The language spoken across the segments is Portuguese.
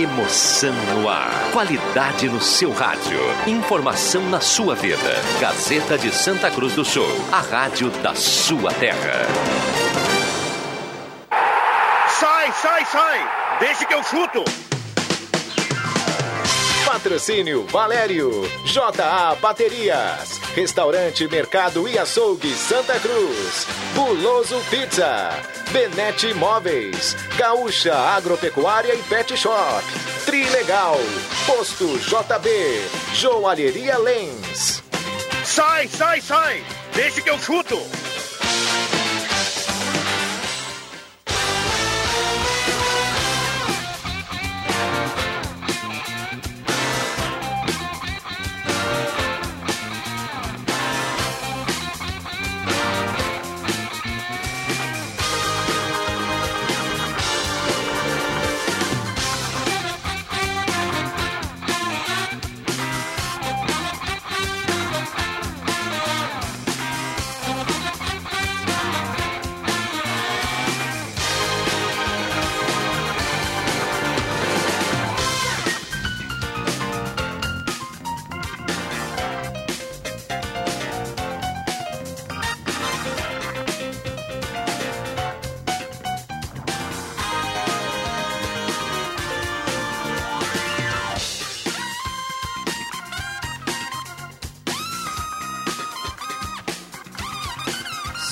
Emoção no ar. Qualidade no seu rádio. Informação na sua vida. Gazeta de Santa Cruz do Sul. A rádio da sua terra. Sai, sai, sai! Deixa que eu chuto! Patrocínio Valério, JA Baterias, Restaurante Mercado e Açougue Santa Cruz, Buloso Pizza, Benete Imóveis, Gaúcha Agropecuária e Pet Shop, Trilegal, Posto JB, Joalheria Lens. Sai, sai, sai! Deixa que eu chuto!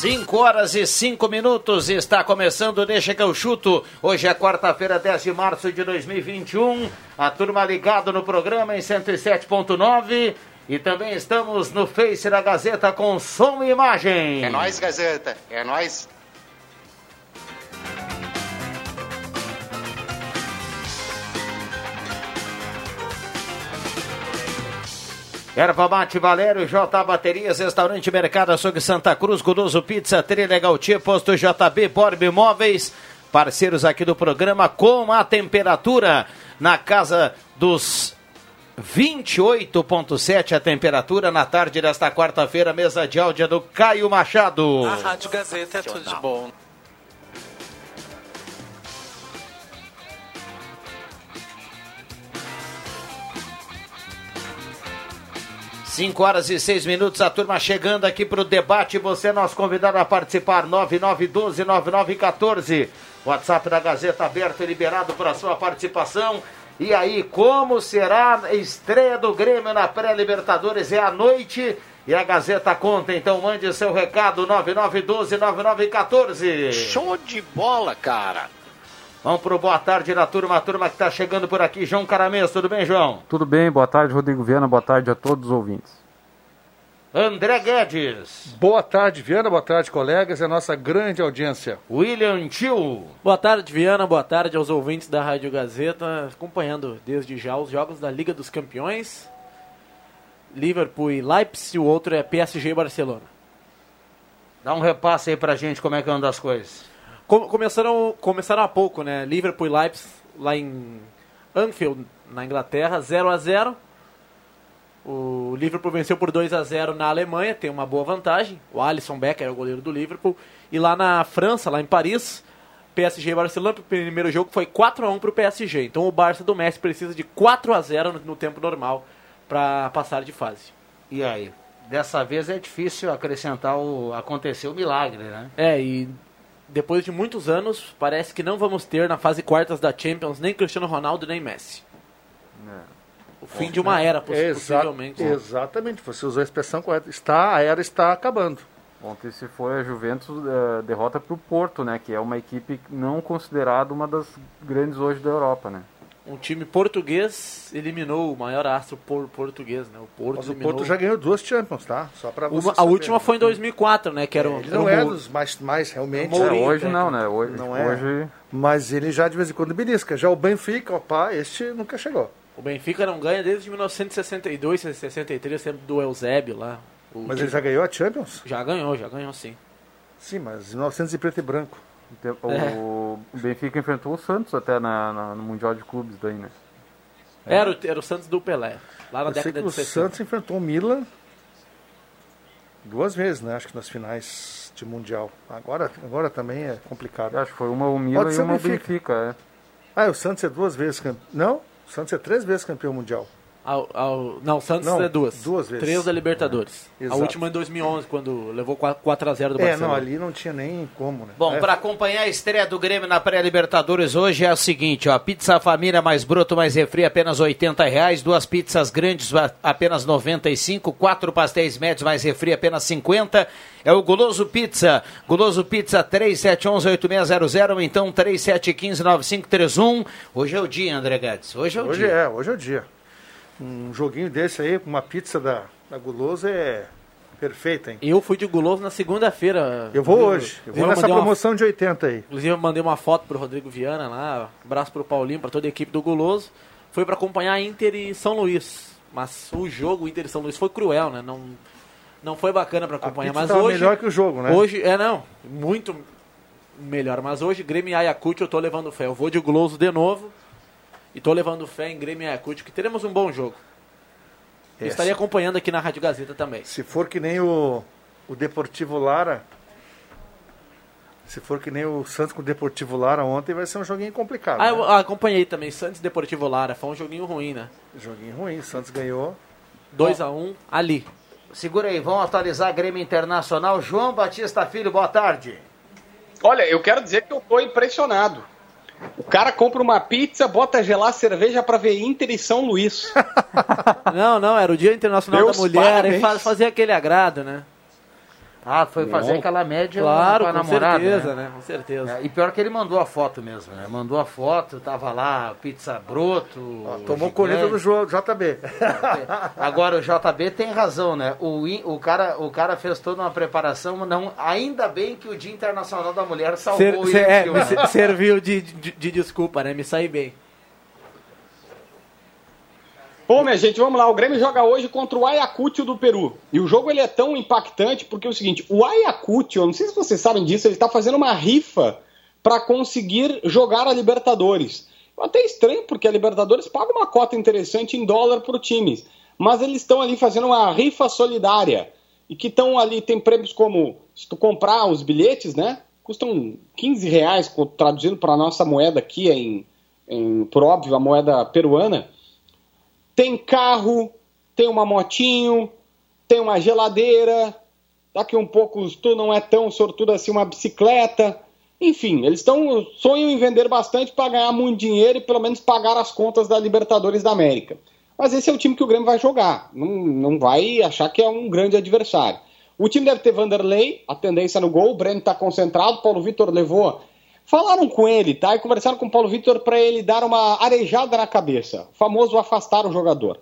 5 horas e 5 minutos, está começando Deixa que eu chuto. Hoje é quarta-feira, 10 de março de 2021. A turma ligado no programa em 107.9. E também estamos no Face da Gazeta com som e imagem. É nóis, Gazeta. É nóis. Erva Mate Valério, J Baterias, Restaurante Mercado Açougue Santa Cruz, Guloso Pizza, Trilegal Tia, Posto JB, Borb Imóveis, parceiros aqui do programa, com a temperatura na casa dos 28,7 a temperatura na tarde desta quarta-feira, mesa de áudio do Caio Machado. A Rádio Gazeta é tudo de bom. 5 horas e 6 minutos, a turma chegando aqui para o debate. Você é nosso convidado a participar, 9912-9914. WhatsApp da Gazeta aberto e liberado para sua participação. E aí, como será a estreia do Grêmio na pré-Libertadores? É à noite e a Gazeta conta. Então mande seu recado, 9912-9914. Show de bola, cara. Vamos pro boa tarde da turma, a turma que está chegando por aqui. João Caramês, tudo bem, João? Tudo bem, boa tarde, Rodrigo Viana, boa tarde a todos os ouvintes. André Guedes. Boa tarde, Viana, boa tarde, colegas, é a nossa grande audiência. William Tio. Boa tarde, Viana, boa tarde aos ouvintes da Rádio Gazeta, acompanhando desde já os jogos da Liga dos Campeões. Liverpool e Leipzig, o outro é PSG e Barcelona. Dá um repasse aí pra gente como é que anda as coisas. Começaram, começaram há pouco, né? Liverpool e Leipzig lá em Anfield, na Inglaterra, 0 a 0 O Liverpool venceu por 2 a 0 na Alemanha, tem uma boa vantagem. O Alisson Becker é o goleiro do Liverpool. E lá na França, lá em Paris, PSG e Barcelona, o primeiro jogo foi 4 a 1 para o PSG. Então o Barça do Messi precisa de 4 a 0 no, no tempo normal para passar de fase. E aí? Dessa vez é difícil acrescentar o acontecer o milagre, né? É, e depois de muitos anos, parece que não vamos ter na fase quartas da Champions nem Cristiano Ronaldo nem Messi. É. O fim Bom, de uma era, possivelmente. Exa exatamente, você usou a expressão correta. Está, a era está acabando. Ontem se foi a Juventus uh, derrota para o Porto, né? Que é uma equipe não considerada uma das grandes hoje da Europa, né? Um time português eliminou o maior astro por, português, né? O Porto Mas o Porto já ganhou duas Champions, tá? Só para você. A última foi em 2004, né? Que era, ele não era é dos mais, mais realmente. É, hoje não, né? Hoje não é. Hoje... Mas ele já de vez em quando belisca. Já o Benfica, opa, este nunca chegou. O Benfica não ganha desde 1962, 63, sempre do Eusébio lá. Mas time... ele já ganhou a Champions? Já ganhou, já ganhou sim. Sim, mas 1900 e preto e branco. O é. Benfica enfrentou o Santos até na, na, no Mundial de Clubes daí, né? É. Era, era o Santos do Pelé, lá na Eu década de 60. O Santos enfrentou o Milan duas vezes, né? Acho que nas finais de Mundial. Agora, agora também é complicado. Acho que foi uma o Milan e uma o Benfica. é. Ah, o Santos é duas vezes campeão. Não, o Santos é três vezes campeão mundial. Ao, ao- não, o Santos Não, é duas. duas vezes. Três da Libertadores. É, a última em 2011, quando levou 4x0 do É, Barcelona. não, ali não tinha nem como, né? Bom, É, para acompanhar a estreia do Grêmio na pré-Libertadores hoje é o seguinte, ó, pizza família mais broto mais refri apenas 80 reais, duas pizzas grandes apenas 95, quatro pastéis médios mais refri apenas 50. É o Guloso Pizza, Guloso Pizza 3711-8600 ou então 3715-9531. Hoje é o dia, André Gades, hoje é o Hoje dia. é, hoje é o dia. Um joguinho desse aí, com uma pizza da, da Guloso é perfeita, hein? Eu fui de guloso na segunda-feira. Eu vou hoje. Eu vou nessa mandei uma- promoção de 80 aí. Inclusive, eu mandei uma foto pro Rodrigo Viana lá. Abraço pro Paulinho, pra toda a equipe do Guloso. Foi pra acompanhar Inter e São Luís. Mas o jogo Inter e São Luís foi cruel, né? Não, não foi bacana pra acompanhar. Mas hoje. melhor que o jogo, né? Hoje, é não. Muito melhor. Mas hoje, Grêmio e Ayacucho, eu tô levando fé. Eu vou de Guloso de novo. E tô levando fé em Grêmio e Ayacucho, que teremos um bom jogo. Eu É, estaria se- acompanhando aqui na Rádio Gazeta também. Se for que nem o, o Deportivo Lara. Se for que nem o Santos com o Deportivo Lara ontem, vai ser um joguinho complicado. Ah, né? eu acompanhei também. Santos e Deportivo Lara. Foi um joguinho ruim, né? Joguinho ruim. O Santos ganhou. 2x1 ali. Segura aí, vamos atualizar Grêmio Internacional. João Batista Filho, boa tarde. Olha, eu quero dizer que eu tô impressionado. O cara compra uma pizza, bota gelar cerveja pra ver Inter e São Luís. Não, não, era o Dia Internacional Meus da Mulher parabéns. e faz, fazia aquele agrado, né? Ah, foi fazer Não. aquela média Claro, com a com namorada. certeza, né? né? Com certeza. É, e pior que ele mandou a foto mesmo, né? Mandou a foto, tava lá, pizza broto. Tomou gigante. colheita do jogo, JB. Agora o JB tem razão, né? O, o, cara, o cara fez toda uma preparação, mas não, ainda bem que o Dia Internacional da Mulher salvou Ser- ser- é, me serviu de, de, de desculpa, né? Me saí bem. Bom, minha gente, vamos lá. O Grêmio joga hoje contra o Ayacucho do Peru. E o jogo ele é tão impactante porque é o seguinte: o Ayacucho, eu não sei se vocês sabem disso, ele está fazendo uma rifa para conseguir jogar a Libertadores. Até estranho porque a Libertadores paga uma cota interessante em dólar para times, mas eles estão ali fazendo uma rifa solidária e que estão ali tem prêmios como se tu comprar os bilhetes, né? Custam 15 reais, traduzindo para a nossa moeda aqui em, em por óbvio a moeda peruana tem carro, tem uma motinho, tem uma geladeira, daqui um pouco, se tu não é tão sortudo assim, uma bicicleta. Enfim, eles estão sonham em vender bastante para ganhar muito dinheiro e pelo menos pagar as contas da Libertadores da América. Mas esse é o time que o Grêmio vai jogar. Não, não vai achar que é um grande adversário. O time deve ter Vanderlei, a tendência no gol. O Breno está concentrado. Paulo Vitor levou. Falaram com ele, tá? E conversaram com o Paulo Vitor para ele dar uma arejada na cabeça. O famoso afastar o jogador.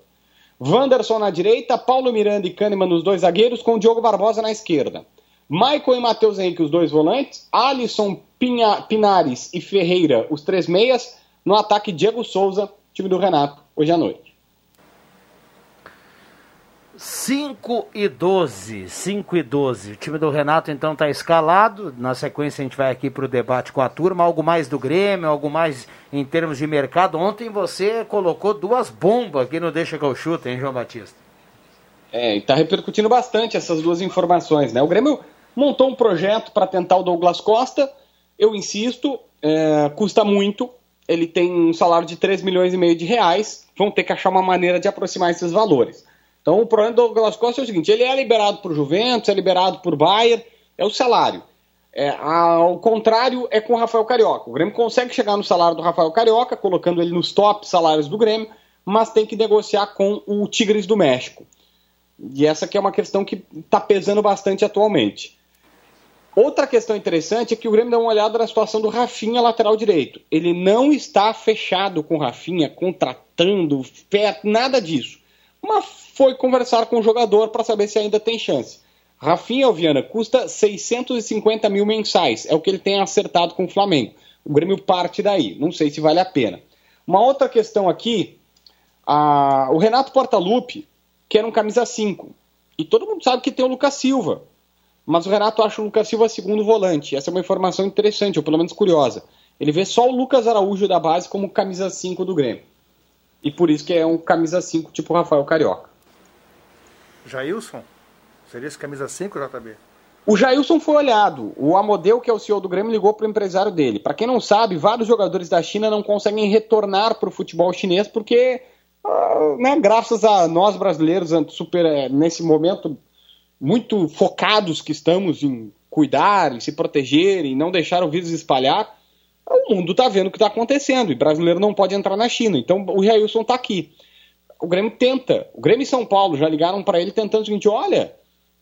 Wanderson na direita, Paulo Miranda e Kahneman nos dois zagueiros, com o Diogo Barbosa na esquerda. Michael e Matheus Henrique, os dois volantes. Alisson, Pinha- Pinares e Ferreira, os três meias. No ataque, Diego Souza, time do Renato, hoje à noite. 5 e 12, 5 e 12. O time do Renato então está escalado. Na sequência a gente vai aqui para o debate com a turma. Algo mais do Grêmio, algo mais em termos de mercado. Ontem você colocou duas bombas aqui no Deixa que eu chuto, hein, João Batista? É, e tá repercutindo bastante essas duas informações, né? O Grêmio montou um projeto para tentar o Douglas Costa. Eu insisto, é, custa muito. Ele tem um salário de 3 milhões e meio de reais. Vão ter que achar uma maneira de aproximar esses valores. Então o problema do Douglas Costa é o seguinte: ele é liberado por Juventus, é liberado por Bayern, é o salário. É, ao contrário é com o Rafael Carioca. O Grêmio consegue chegar no salário do Rafael Carioca, colocando ele nos top salários do Grêmio, mas tem que negociar com o Tigres do México. E essa que é uma questão que está pesando bastante atualmente. Outra questão interessante é que o Grêmio dá uma olhada na situação do Rafinha, lateral direito. Ele não está fechado com o Rafinha, contratando, nada disso. Mas foi conversar com o jogador para saber se ainda tem chance. Rafinha Alviana custa 650 mil mensais, é o que ele tem acertado com o Flamengo. O Grêmio parte daí, não sei se vale a pena. Uma outra questão aqui, a- o Renato Portaluppi quer um camisa 5. E todo mundo sabe que tem o Lucas Silva. Mas o Renato acha o Lucas Silva segundo volante. Essa é uma informação interessante, ou pelo menos curiosa. Ele vê só o Lucas Araújo da base como camisa 5 do Grêmio. E por isso que é um camisa 5 tipo Rafael Carioca. Jailson? Seria esse camisa 5, JB? O Jailson foi olhado. O Amodeu, que é o CEO do Grêmio, ligou para o empresário dele. Para quem não sabe, vários jogadores da China não conseguem retornar para o futebol chinês porque, ah, né, graças a nós brasileiros, super, eh, nesse momento muito focados que estamos em cuidar, em se proteger, em não deixar o vírus espalhar, o mundo está vendo o que está acontecendo e brasileiro não pode entrar na China. Então o Jailson está aqui. O Grêmio tenta. O Grêmio e São Paulo já ligaram para ele tentando o seguinte: olha,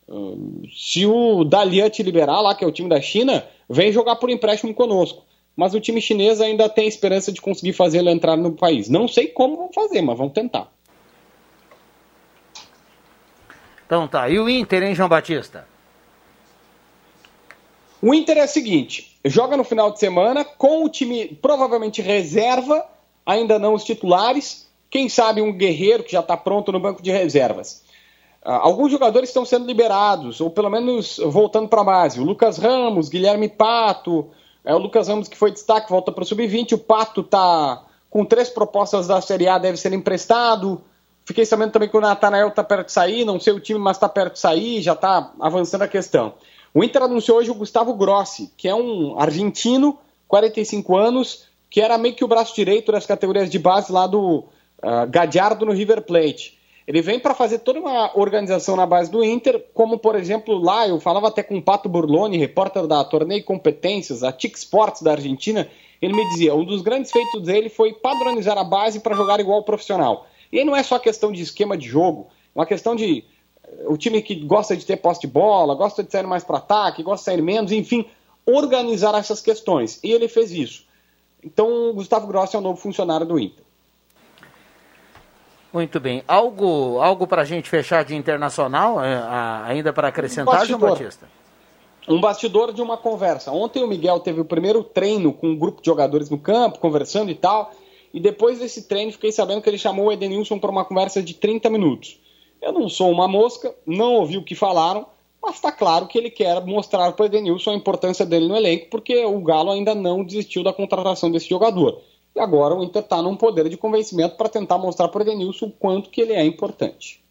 hum, se o Dalian te liberar lá, que é o time da China, vem jogar por empréstimo conosco. Mas o time chinês ainda tem esperança de conseguir fazer ele entrar no país. Não sei como vão fazer, mas vão tentar. Então tá. E o Inter, hein, João Batista? O Inter é o seguinte: joga no final de semana com o time provavelmente reserva, ainda não os titulares. Quem sabe um guerreiro que já está pronto no banco de reservas. Uh, alguns jogadores estão sendo liberados, ou pelo menos voltando para a base. O Lucas Ramos, Guilherme Pato, é o Lucas Ramos que foi destaque, volta para o Sub-20. O Pato está com três propostas da Série A, deve ser emprestado. Fiquei sabendo também que o Natanael está perto de sair, não sei o time, mas está perto de sair, já está avançando a questão. O Inter anunciou hoje o Gustavo Grossi, que é um argentino, 45 anos, que era meio que o braço direito das categorias de base lá do uh, Gadiardo no River Plate. Ele vem para fazer toda uma organização na base do Inter, como por exemplo lá, eu falava até com o Pato Burloni, repórter da Torneio Competências, a TIC Sports da Argentina, ele me dizia, um dos grandes feitos dele foi padronizar a base para jogar igual ao profissional. E aí não é só questão de esquema de jogo, é uma questão de eh, o time que gosta de ter posse de bola, gosta de sair mais para ataque, gosta de sair menos, enfim, organizar essas questões. E ele fez isso. Então, o Gustavo Grossi é o novo funcionário do Inter. Muito bem. Algo, algo para a gente fechar de internacional, é, ainda para acrescentar, um João Batista? Um bastidor de uma conversa. Ontem o Miguel teve o primeiro treino com um grupo de jogadores no campo, conversando e tal. E depois desse treino, fiquei sabendo que ele chamou o Edenilson para uma conversa de 30 minutos. Eu não sou uma mosca, não ouvi o que falaram, mas está claro que ele quer mostrar para o Edenilson a importância dele no elenco, porque o Galo ainda não desistiu da contratação desse jogador. E agora o Inter está num poder de convencimento para tentar mostrar para o Edenilson o quanto que ele é importante.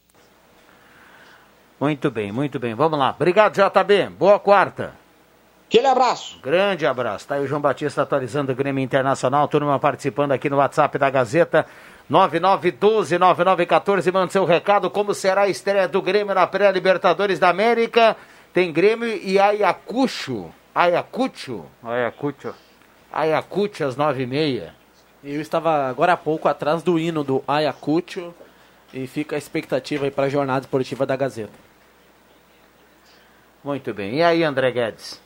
Muito bem, muito bem. Vamos lá. Obrigado, JB. Boa quarta. Aquele abraço. Grande abraço. Tá aí o João Batista atualizando o Grêmio Internacional. Turma participando aqui no WhatsApp da Gazeta. 9912-9914. Manda seu recado. Como será a estreia do Grêmio na pré-Libertadores da América? Tem Grêmio e Ayacucho. Ayacucho? Ayacucho. Ayacucho às 9h30. Eu estava agora há pouco atrás do hino do Ayacucho. E fica a expectativa aí para a jornada esportiva da Gazeta. Muito bem. E aí, André Guedes?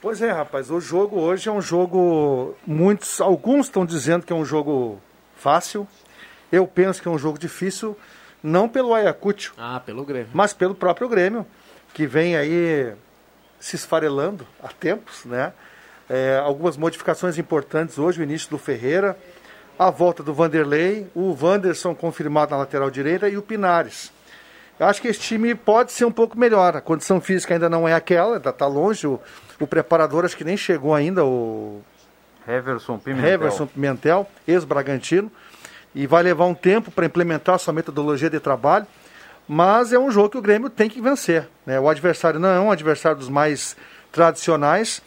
Pois é, rapaz, o jogo hoje é um jogo. Muitos, alguns estão dizendo que é um jogo fácil. Eu penso que é um jogo difícil, não pelo Ayacucho. Ah, pelo Grêmio. Mas pelo próprio Grêmio, que vem aí se esfarelando há tempos, né? É, algumas modificações importantes hoje, o início do Ferreira, a volta do Vanderlei, o Wanderson confirmado na lateral direita e o Pinares. Eu acho que esse time pode ser um pouco melhor. A condição física ainda não é aquela, ainda está longe. O, o preparador acho que nem chegou ainda, o Heverson Pimentel, Heverson Pimentel ex-Bragantino. E vai levar um tempo para implementar sua metodologia de trabalho. Mas é um jogo que o Grêmio tem que vencer. Né? O adversário não é um adversário dos mais tradicionais.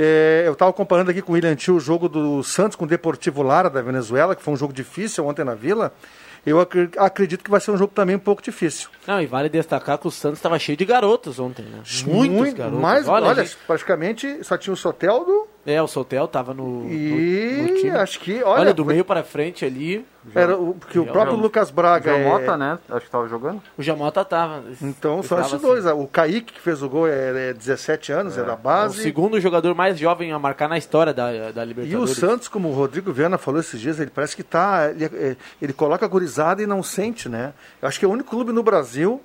É, eu estava comparando aqui com o William Tio o jogo do Santos com o Deportivo Lara da Venezuela, que foi um jogo difícil ontem na Vila eu acredito que vai ser um jogo também um pouco difícil. Não, e vale destacar que o Santos estava cheio de garotos ontem, né? Muitos Muito, garotos. Mas, olha, olha gente... praticamente só tinha o Soteldo. É, o Sotel estava no, e... no, no time. acho que, olha... olha do foi... meio para frente ali... Era o, porque o próprio Lucas Braga. O Jamota, é... né? Acho que estava jogando. O Jamota estava. Então são esses dois. Assim. O Kaique, que fez o gol, é, é 17 anos, é, é da base. É o segundo jogador mais jovem a marcar na história da, da Libertadores. E o Santos, como o Rodrigo Viana falou esses dias, ele parece que tá. Ele, é, ele coloca a gurizada e não sente, né? Eu acho que é o único clube no Brasil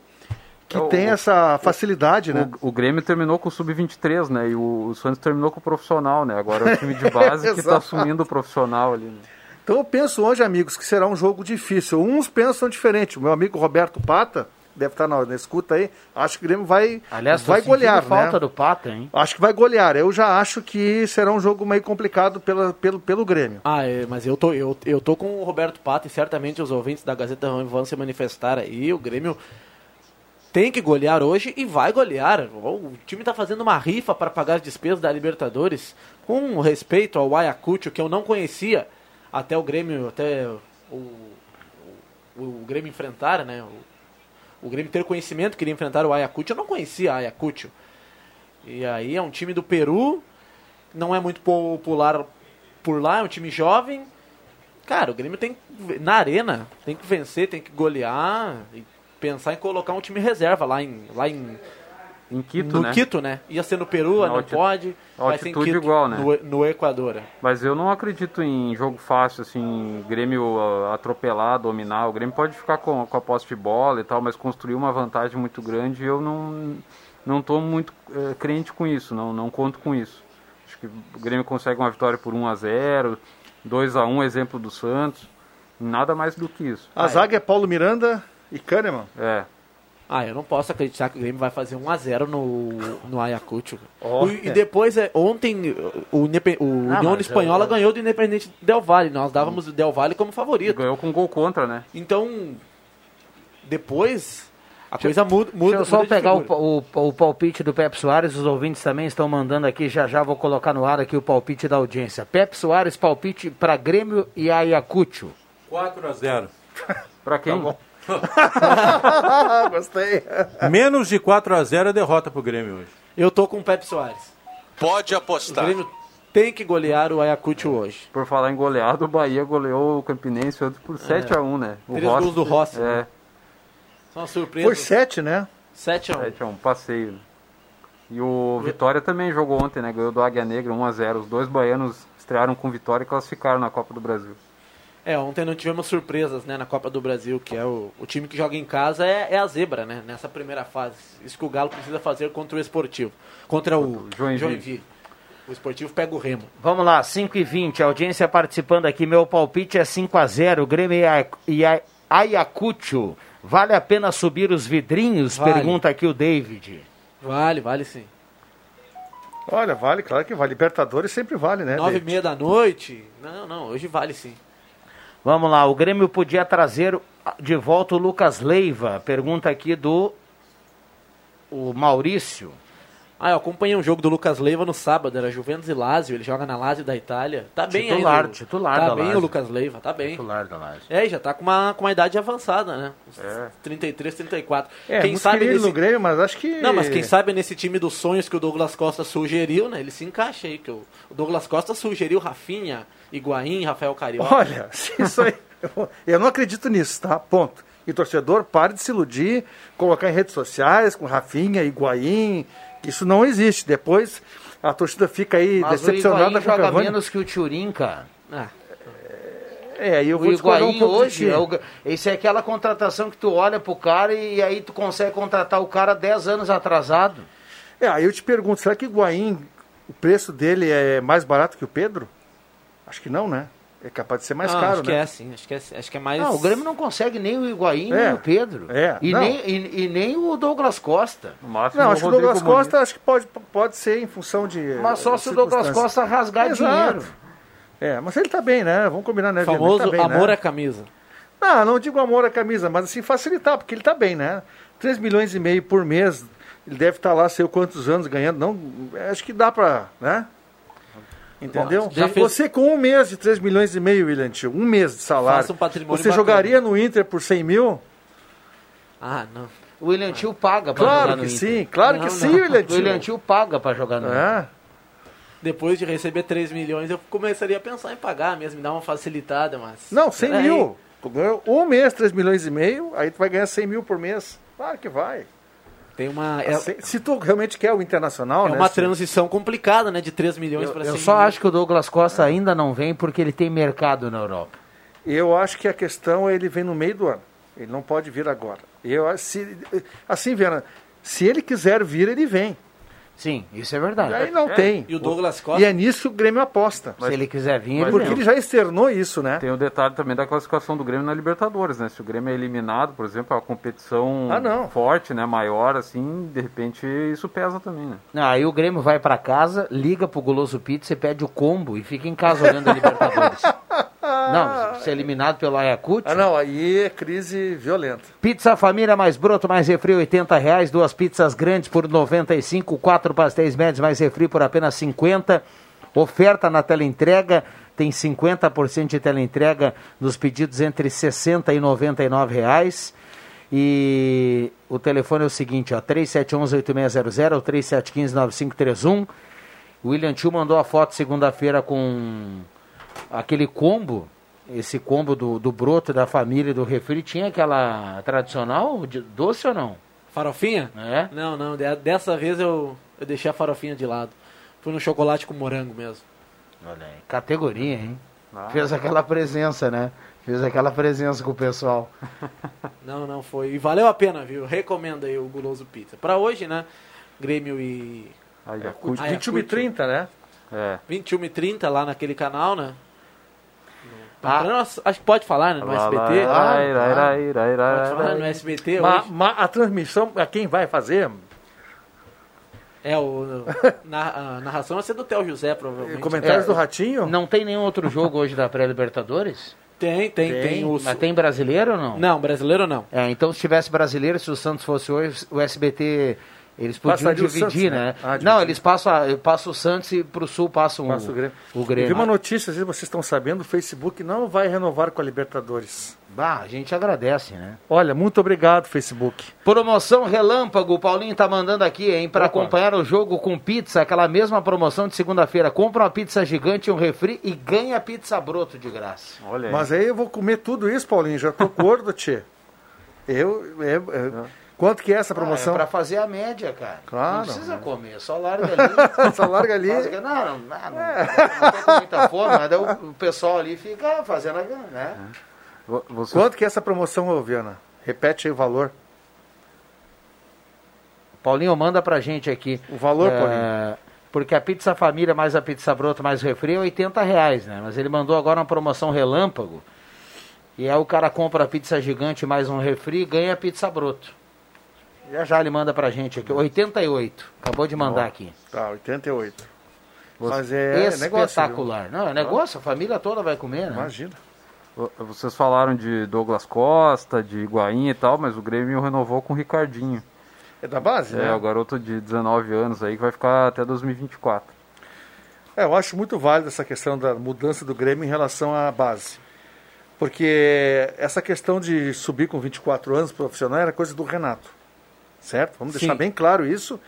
que o, tem essa facilidade, o, né? O, o, Grêmio terminou com o Sub-23, né? E o, o, Santos terminou com o profissional, né? Agora é o time de base que está assumindo o profissional ali. Né? Então eu penso hoje, amigos, que será um jogo difícil. Uns pensam diferente. O meu amigo Roberto Pata, deve estar na, na escuta aí, acho que o Grêmio vai, Aliás, vai golear. Né? falta do Pata, hein? Acho que vai golear. Eu já acho que será um jogo meio complicado pela, pelo, pelo Grêmio. Ah, é, mas eu tô, eu, eu tô com o Roberto Pata e certamente os ouvintes da Gazeta vão se manifestar aí. O Grêmio tem que golear hoje e vai golear. O time está fazendo uma rifa para pagar as despesas da Libertadores, com respeito ao Ayacucho, que eu não conhecia até o Grêmio, até o, o, o Grêmio enfrentar, né? O, o Grêmio ter conhecimento que iria enfrentar o Ayacucho, eu não conhecia Ayacucho. E aí é um time do Peru, não é muito popular por lá, é um time jovem. Cara, o Grêmio tem na arena, tem que vencer, tem que golear e pensar em colocar um time reserva lá em, lá em, em Quito, no né? Quito, né? Ia ser no Peru, Na não alti- pode. Vai ser em altitude Quito, igual, né? no, no Equador. é. Mas eu não acredito em jogo fácil, assim, Grêmio ah, atropelar, dominar. O Grêmio pode ficar com, com a posse de bola e tal, mas construir uma vantagem muito grande, eu não não tô muito eh, crente com isso, não, não conto com isso. Acho que o Grêmio consegue uma vitória por 1 a 0 2 a 1 exemplo do Santos. Nada mais do que isso. A zaga é Paulo Miranda e Kahneman. É. Ah, eu não posso acreditar que o Grêmio vai fazer 1x0 no, no Ayacucho. Ó, O- e é. depois, é, ontem, o, Indepe- o Ah, União mas Espanhola eu- ganhou do Independente Del Valle. Nós dávamos o Del Valle como E favorito. ganhou com gol contra, né? Então, depois, a coisa muda, muda Deixa eu só pegar o, o, o palpite do Pepe Soares, os ouvintes também estão mandando aqui, já já vou colocar no ar aqui o palpite da audiência. Pepe Soares, palpite para Grêmio e Ayacucho. 4 a 0 Pra quem? Gostei. Menos de 4 a 0 é derrota pro Grêmio hoje. Eu tô com o Pepe Soares. Pode O apostar. Grêmio tem que golear o Ayacucho hoje. Por falar em goleado, o Bahia goleou o Campinense ontem por 7 a 1 né? O Três gols do Rossi, É, né? Só uma surpresa. Por sete, né? 7x1. 7 a 1 passeio. E o Vitória também jogou ontem, né? Ganhou do Águia Negra 1 a 0 Os dois baianos estrearam com vitória e classificaram na Copa do Brasil. É, ontem não tivemos surpresas né, na Copa do Brasil, que é o, o time que joga em casa é, é a zebra, né? Nessa primeira fase. Isso que o Galo precisa fazer contra o Esportivo. Contra o Joinville. Joinville. O Esportivo pega o Remo. Vamos lá, 5 e 20 a audiência participando aqui. Meu palpite é 5 a 0 Grêmio e Aya- Aya- Ayacucho. Vale a pena subir os vidrinhos? Vale. Pergunta aqui o David. Vale, vale sim. Olha, vale, claro que vale. Libertadores sempre vale, né? Nove e meia da noite. Não, não, hoje vale sim. Vamos lá, o Grêmio podia trazer de volta o Lucas Leiva. Pergunta aqui do o Maurício. Ah, eu acompanhei um jogo do Lucas Leiva no sábado, era Juventus e Lazio, ele joga na Lazio da Itália. Tá bem Titular, ainda. titular Tá da bem Lazio. o Lucas Leiva, tá bem. Titular da Lazio. É, e já tá com uma, com uma idade avançada, né? É. 33, 34. É, quem muito sabe nesse... no Grêmio, mas acho que... Não, mas quem sabe nesse time dos sonhos que o Douglas Costa sugeriu, né? Ele se encaixa aí, que o o Douglas Costa sugeriu Rafinha, Higuaín, Rafael Carioca. Olha, isso aí... eu- Eu não acredito nisso, tá? Ponto. E torcedor, pare de se iludir, colocar em redes sociais com Rafinha, Higuaín, que isso não existe. Depois a torcida fica aí Mas o decepcionada com o joga Cavani. menos que o Turim, cara. Ah, É, aí eu O vou um Higuaín de hoje, ti. é o- esse é aquela contratação que tu olha pro cara e aí tu consegue contratar o cara 10 anos atrasado. É, aí eu te pergunto, será que o Higuaín, o preço dele é mais barato que o Pedro? Acho que não, né? É capaz de ser mais ah, caro, acho que né? é sim, acho que é, acho que é mais... Não, o Grêmio não consegue nem o Higuaín, É, nem o Pedro. é, e, não. nem, e, e nem o Douglas Costa. No máximo, Não, acho que o Douglas. Costa acho que pode, pode ser em função de. Mas só se o Douglas. Costa rasgar Exato. dinheiro. É, mas ele tá bem, né? Vamos combinar, né? O famoso tá bem, amor né? à camisa. Não, não digo amor à camisa, mas assim, facilitar, porque ele tá bem, né? 3 milhões e meio por mês, ele deve estar lá, sei quantos anos ganhando. Não, acho que dá pra, né? Entendeu? Já fez- Você com um mês de 3 milhões e meio, William Tio, um mês de salário, Faça um patrimônio você bacana. jogaria no Inter por 100 mil? Ah, não. O William Tio paga pra jogar Claro no que Inter. sim, claro Não, que não. sim, William O Tio. William Tio paga pra jogar no Inter. É. Depois de receber 3 milhões, eu começaria a pensar em pagar mesmo, me dar uma facilitada, mas... Não, 100 Peraí. mil. Tu ganhou um mês, 3 milhões e meio, aí tu vai ganhar 100 mil por mês. Claro que vai. Tem uma... É, Se, se tu realmente quer o internacional, é né? uma se- transição complicada, né? De 3 milhões Eu, para eu 100 só mil. acho que o Douglas Costa ainda não vem porque ele tem mercado na Europa. Eu acho que a questão é ele vem no meio do ano. Ele não pode vir agora. Eu, acho- se, assim, Viana, se ele quiser vir, ele vem. Sim, isso é E verdade. aí não tem. E o Douglas Costa... E é nisso que o Grêmio aposta. Se ele quiser vir, ele Porque vem. ele já externou isso, né? Tem o detalhe também da classificação do Grêmio na Libertadores, né? Se o Grêmio é eliminado, por exemplo, é uma competição Ah, não. forte, né? Maior, assim, de repente isso pesa também, né? Não, aí o Grêmio vai pra casa, liga pro Goloso Pizza e pede o combo e fica em casa olhando a Libertadores. Não, ser eliminado pelo Ayacucho. Ah, não, aí é crise violenta. Pizza Família mais broto, mais refri, 80 reais. Duas pizzas grandes por 95, quatro pastéis médios mais refri por apenas 50. Oferta na tela entrega, tem 50% de tela entrega nos pedidos entre 60 e 99 reais. E o telefone é o seguinte, ó, 3711-8600 ou 3715-9531. O William Tio mandou a foto segunda-feira com aquele combo, esse combo do, do broto, da família do refri. Tinha aquela tradicional de doce ou não? Farofinha? É? Não, não. de- Dessa vez eu, eu deixei a farofinha de lado. Fui no chocolate com morango mesmo. Olha aí, categoria, hein? Ah. Fez aquela presença, né? Fez aquela presença com o pessoal. Não, não foi. E valeu a pena, viu? Recomendo aí o Guloso Pizza. Pra hoje, né? Grêmio e. Ayacucho. 21 e 30, né? É. 21 e 30 lá naquele canal, né? Ah. Programa, acho que pode falar, né? No Lá, SBT. lá, ira, ira, Pode falar no SBT Ma- hoje. ma- a transmissão, a quem vai fazer? É, o. Na, a narração vai ser do Theo José, provavelmente. Comentários É, do Ratinho? Não tem nenhum outro jogo hoje da pré-Libertadores? Tem, tem, tem. o, Mas tem brasileiro ou não? Não, brasileiro não. É, então se tivesse brasileiro, se o Santos fosse hoje, o SBT, eles podiam Passaria o dividir, Santos, né? né? Ah, não, eles passam, passam o Santos e pro Sul passam Passa o o, Grêmio. o Eu Grêmio. vi uma notícia, às vezes vocês estão sabendo, o Facebook não vai renovar com a Libertadores. Bah, a gente agradece, né? Olha, muito obrigado, Facebook. Promoção Relâmpago, o Paulinho tá mandando aqui, hein? Para acompanhar o jogo com pizza, aquela mesma promoção de segunda-feira. Compra uma pizza gigante, um refri e ganha pizza broto de graça. Olha aí. Mas aí eu vou comer tudo isso, Paulinho, já tô gordo, tchê. Eu, é, é, quanto que é essa promoção? Ah, é pra fazer a média, cara. Claro. Não precisa comer, só larga ali. Só larga ali. Não, não, não, não, não tô com muita fome, mas daí o, pessoal ali fica fazendo a... Né? Vo- Vocês, Quanto que é essa promoção, ô, Viana? Repete aí o valor. Paulinho, manda pra gente aqui. O valor, É, Paulinho? Porque a pizza família mais a pizza broto mais o refri é 80 reais, né? Mas ele mandou agora uma promoção relâmpago. E aí o cara compra a pizza gigante mais um refri e ganha a pizza broto. Já já ele manda pra gente aqui. 88. Acabou de mandar aqui. Tá, 88. Mas é negócio? Espetacular. Não, é negócio, a família toda vai comer, né? Imagina. vo- vocês falaram de Douglas Costa, de Higuaín e tal, mas o Grêmio renovou com o Ricardinho. É da base, É, né? o garoto de 19 anos aí que vai ficar até 2024. É, eu acho muito válido essa questão da mudança do Grêmio em relação à base. Porque essa questão de subir com 24 anos profissional era coisa do Renato. Certo? Vamos deixar Sim. bem claro isso.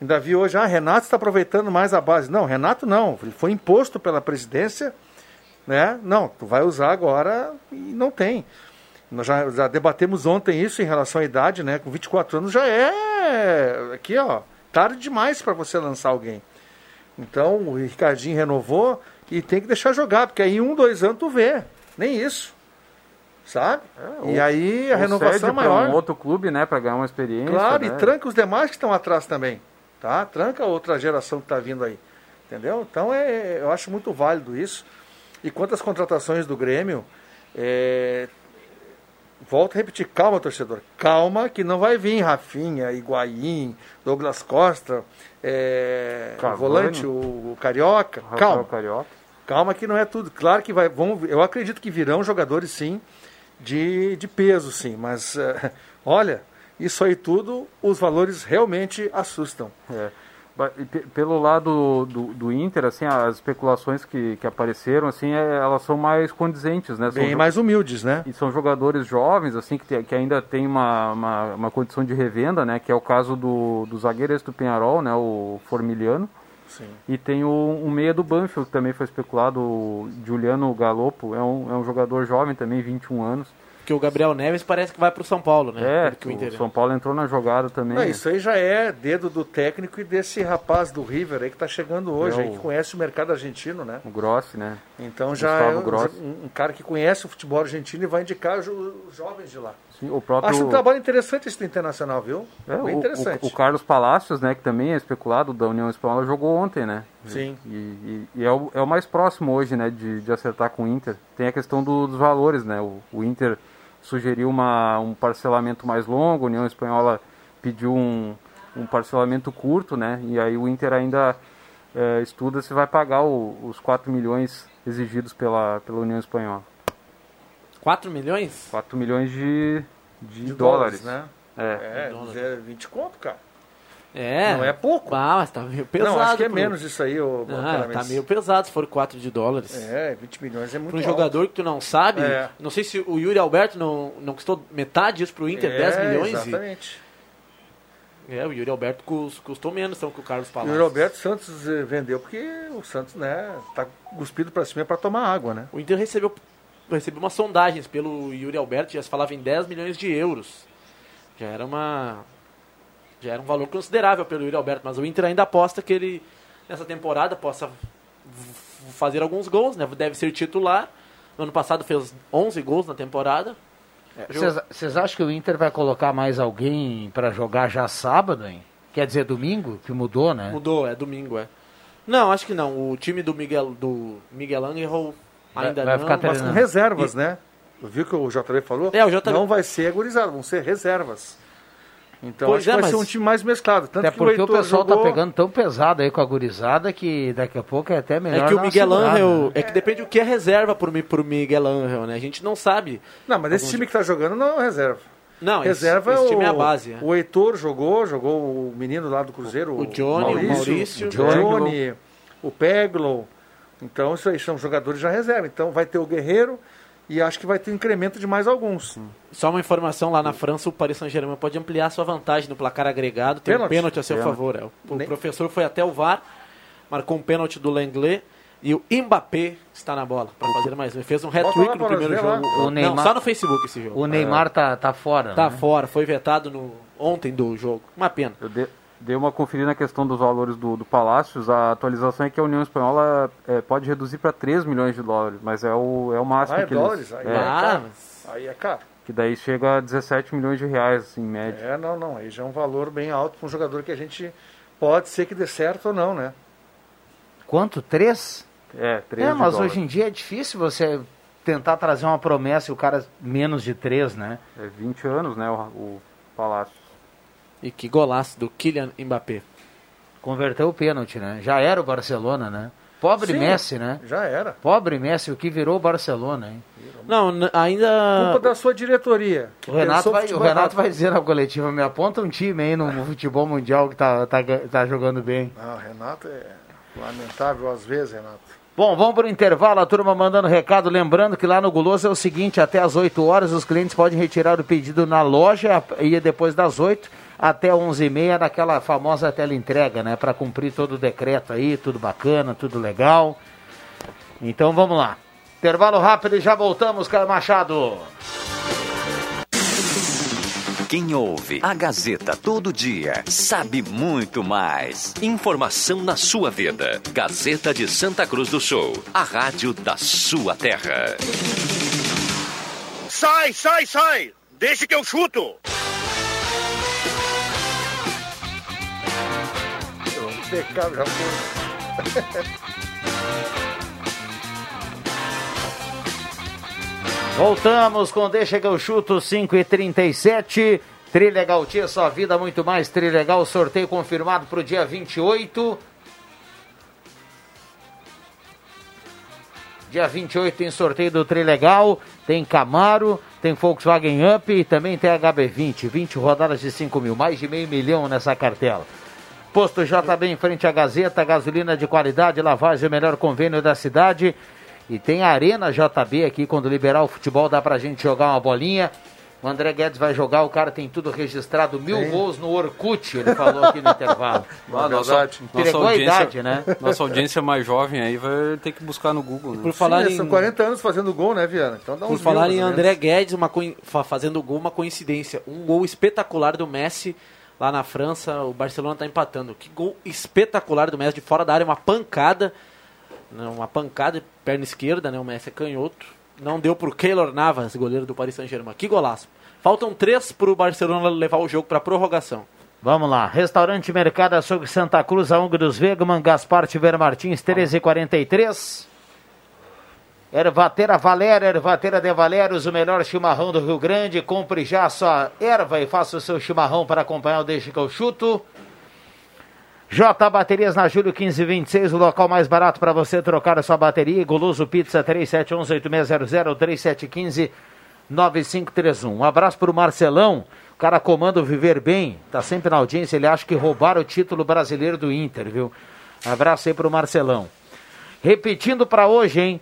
Ainda vi hoje, ah, Renato está aproveitando mais a base. Não, Renato não. Ele foi imposto pela presidência, né? Não, tu vai usar agora e não tem. Nós já, já debatemos ontem isso em relação à idade, né? Com 24 anos já é aqui, ó, tarde demais para você lançar alguém. Então o Ricardinho renovou e tem que deixar jogar, porque aí em um, dois anos tu vê. Nem isso. Sabe? e aí a renovação é maior. um outro clube, né, para ganhar uma experiência. Claro, né? e tranca os demais que estão atrás também. Tá? Tranca a outra geração que está vindo aí. Entendeu? Então é, eu acho muito válido isso. E quanto às contratações do Grêmio, é, volto a repetir, calma, torcedor. Calma que não vai vir Rafinha, Higuaín, Douglas Costa, é, o volante, o, o Carioca. Rafael Calma. Carioca. Calma que não é tudo. Claro que vai. Vão, eu acredito que virão jogadores sim, de, de peso, sim. Mas eh, olha, isso aí tudo, os valores realmente assustam. É. Pelo lado do, do Inter, assim, as especulações que, que apareceram, assim, é- elas são mais condizentes, né? São Bem mais humildes, né? E são jogadores jovens, assim, que, te- que ainda tem uma, uma, uma condição de revenda, né? Que é o caso do, do zagueiro do Penharol, né? O Formiliano. Sim. E tem o, um meia do Banfield, que também foi especulado, o Juliano Galopo. É um, é um jogador jovem também, 21 anos. Porque o Gabriel Neves parece que vai pro São Paulo, né? É, que o o São Paulo entrou na jogada também. Não, isso aí já é dedo do técnico e desse rapaz do River aí que está chegando hoje, É aí o- que conhece o mercado argentino, né? O Grossi, né? Então já Gustavo é um, um- cara que conhece o futebol argentino e vai indicar os jovens de lá. O próprio... Acho um trabalho interessante esse do Internacional, viu? É, Bem o- interessante. O, o Carlos Palácios, né, que também é especulado da União Espanhola, jogou ontem, né? Sim. E, e- e é, o, é o mais próximo hoje, né, de, de acertar com o Inter. Tem a questão do- dos valores, né? O, o Inter sugeriu uma, um parcelamento mais longo, a União Espanhola pediu um, um parcelamento curto, né? E aí o Inter ainda é, estuda se vai pagar o- os 4 milhões exigidos pela, pela União Espanhola. 4 milhões? 4 milhões de, de, De dólares. dólares, né? É. É, zero- 20 conto, cara. É. Não é pouco. Ah, mas tá meio pesado. não, acho que é pro- menos isso aí, ô Ah, Paramense. tá meio pesado se for 4 de dólares. É, 20 milhões é muito Para um alto. jogador que tu não sabe, É. não sei se o Yuri Alberto não, não custou metade disso pro Inter, É, 10 milhões. e- Exatamente. É, o Yuri Alberto cus- custou menos então, que o Carlos E Palácio. o Roberto Santos eh, vendeu porque o Santos, né, tá cuspido pra cima pra tomar água, né? O Inter recebeu, recebeu umas sondagens pelo Yuri Alberto, já se falava em 10 milhões de euros. Já era uma. Já era um valor considerável pelo Yuri Alberto, mas o Inter ainda aposta que ele, nessa temporada, possa fazer alguns gols, né? Deve ser titular. No ano passado fez 11 gols na temporada. Vocês acham que o Inter vai colocar mais alguém pra jogar já sábado, hein? Quer dizer, domingo, que mudou, né? Mudou, é domingo, é. Não, acho que não. O time do Miguel, do Miguel Angel ainda vai não. Mas com reservas, E- né? Viu que o JB falou? É, o JB Não vai ser agorizado, vão ser reservas. Então Pois acho é, que vai ser mas- um time mais mesclado. Tanto Até que porque o, Heitor pessoal jogou... tá pegando tão pesado aí com a gurizada que daqui a pouco é até melhor É que o Miguel Angel. né? É que depende do que é reserva pro, pro Miguel Angel, né? A gente não sabe. Não, mas esse time que tá jogando não é reserva. Não, reserva esse, esse é o, time é a base. é. O Heitor jogou, jogou o menino lá do Cruzeiro, O Johnny, o Maurício. o Johnny, o Peglo. Então, isso aí são jogadores já reserva. Então, vai ter o Guerreiro e acho que vai ter um incremento de mais alguns. Só uma informação lá na França, o Paris Saint-Germain pode ampliar sua vantagem no placar agregado. Tem Pênalti. um pênalti a seu Pênalti. favor. é. O Nem- professor foi até o VAR, marcou um pênalti do Lenglet. E o Mbappé está na bola para fazer mais um. Ele fez um hat-trick no primeiro jogo. O Não, Neymar- só no Facebook esse jogo. O Neymar tá, tá fora. Tá né? fora, foi vetado no, ontem do jogo. Uma pena. Eu dei, dei uma conferida na questão dos valores do, do Palácios. A atualização é que a União Espanhola é, pode reduzir para 3 milhões de dólares, mas é o, é o máximo Ah, é que dólares? eles... Aí é, é Ah, caro. Aí é caro. que daí chega a 17 milhões de reais, em média. É, não, não. Aí já é um valor bem alto para um jogador que a gente pode ser que dê certo ou não, né? Quanto? Três? É, 3 É, mas dólares. hoje em dia é difícil você tentar trazer uma promessa e o cara menos de três, né? É 20 anos, né, o, o Palácio. E que golaço do Kylian Mbappé. Converteu o pênalti, né? Já era o Barcelona, né? Pobre Sim, Messi, né? Já era. Pobre Messi, o que virou o Barcelona, hein? Não, ainda. Culpa da sua diretoria. O Renato, vai, o Renato vai dizer na coletiva, me aponta um time aí no futebol mundial que tá, tá, tá jogando bem. Ah, Renato é lamentável às vezes, Renato. Bom, vamos para o intervalo, a turma mandando recado, lembrando que lá no Guloso é o seguinte, até às 8 horas os clientes podem retirar o pedido na loja e depois das 8 até 11h30 naquela famosa tela entrega, né, para cumprir todo o decreto aí, tudo bacana, tudo legal. Então vamos lá. Intervalo rápido e já voltamos, Caio Machado. Quem ouve a Gazeta todo dia sabe muito mais. Informação na sua vida. Gazeta de Santa Cruz do Sul, a rádio da sua terra. Sai, sai, sai! Deixa que eu chuto! Voltamos com Deixa que eu chuto 5 e 37 Trilegal Tia, sua vida muito mais Trilegal, sorteio confirmado para o dia 28 Dia 28 tem sorteio do Trilegal, tem Camaro, tem Volkswagen Up e também tem HB20, 20 rodadas de 5 mil, mais de meio milhão nessa cartela. Posto JB em frente à Gazeta, gasolina de qualidade, lavagem, o melhor convênio da cidade. E tem a Arena JB aqui, quando liberar o futebol, dá pra gente jogar uma bolinha. O André Guedes vai jogar, o cara tem tudo registrado, mil Tem. gols no Orkut, ele falou aqui no intervalo. Ah, nossa, nossa a idade, né? Nossa audiência mais jovem aí vai ter que buscar no Google, né? Por falar Sim, em- São 40 anos fazendo gol, né, Viana? Então dá Por uns falar mil, em André. Guedes, uma fa- fazendo gol, uma coincidência. Um gol espetacular do Messi lá na França. O Barcelona está empatando. Que gol espetacular do Messi de fora da área, uma pancada. né, Uma pancada, perna esquerda, né? O Messi é canhoto. Não deu pro Keylor Navas, goleiro do Paris Saint-Germain. Que golaço. Faltam três pro Barcelona levar o jogo para prorrogação. Vamos lá. Restaurante Mercado Açougue Santa Cruz, a Ung dos Vegman, Gaspar Tiver Martins, 13h43. Ervateira Valéria, Ervateira de Valérios, o melhor chimarrão do Rio Grande. Compre já a sua erva e faça o seu chimarrão para acompanhar o Deixa que eu chuto. J Baterias na Júlio 1526, o local mais barato para você trocar a sua bateria. Goloso Pizza 3711-8600, 9531. Um abraço pro Marcelão. O cara comanda o Viver Bem, tá sempre na audiência. Ele acha que roubaram o título brasileiro do Inter, viu? Abraço aí pro Marcelão. Repetindo para hoje, hein?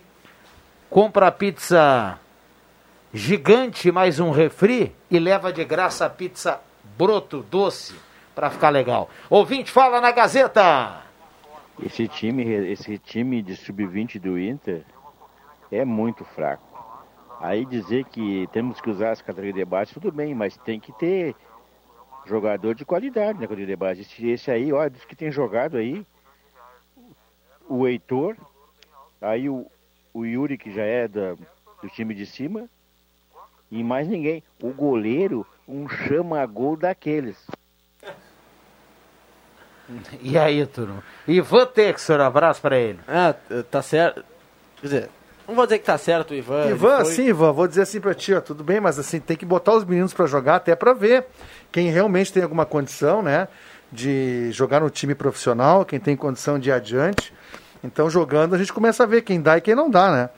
Compra a pizza gigante mais um refri e leva de graça a pizza broto doce para ficar legal. Ouvinte, fala na Gazeta. Esse time, esse time de sub-20 do Inter é muito fraco. Aí dizer que temos que usar as categorias de base, tudo bem, mas tem que ter jogador de qualidade na categoria de base. Esse, esse aí, olha, dos que tem jogado aí, o Heitor, aí o, o Yuri, que já é da, do time de cima, e mais ninguém. O goleiro, um chama-gol daqueles. E aí, turma? Ivan Texor, abraço para ele. Ah, tá certo. Quer dizer, não vou dizer que tá certo o Ivan. Ivan, foi- sim, Ivan, vou dizer assim pra ti, ó, tudo bem, mas assim, tem que botar os meninos pra jogar até pra ver quem realmente tem alguma condição, né, de jogar no time profissional, quem tem condição de ir adiante. Então, jogando, a gente começa a ver quem dá e quem não dá, né?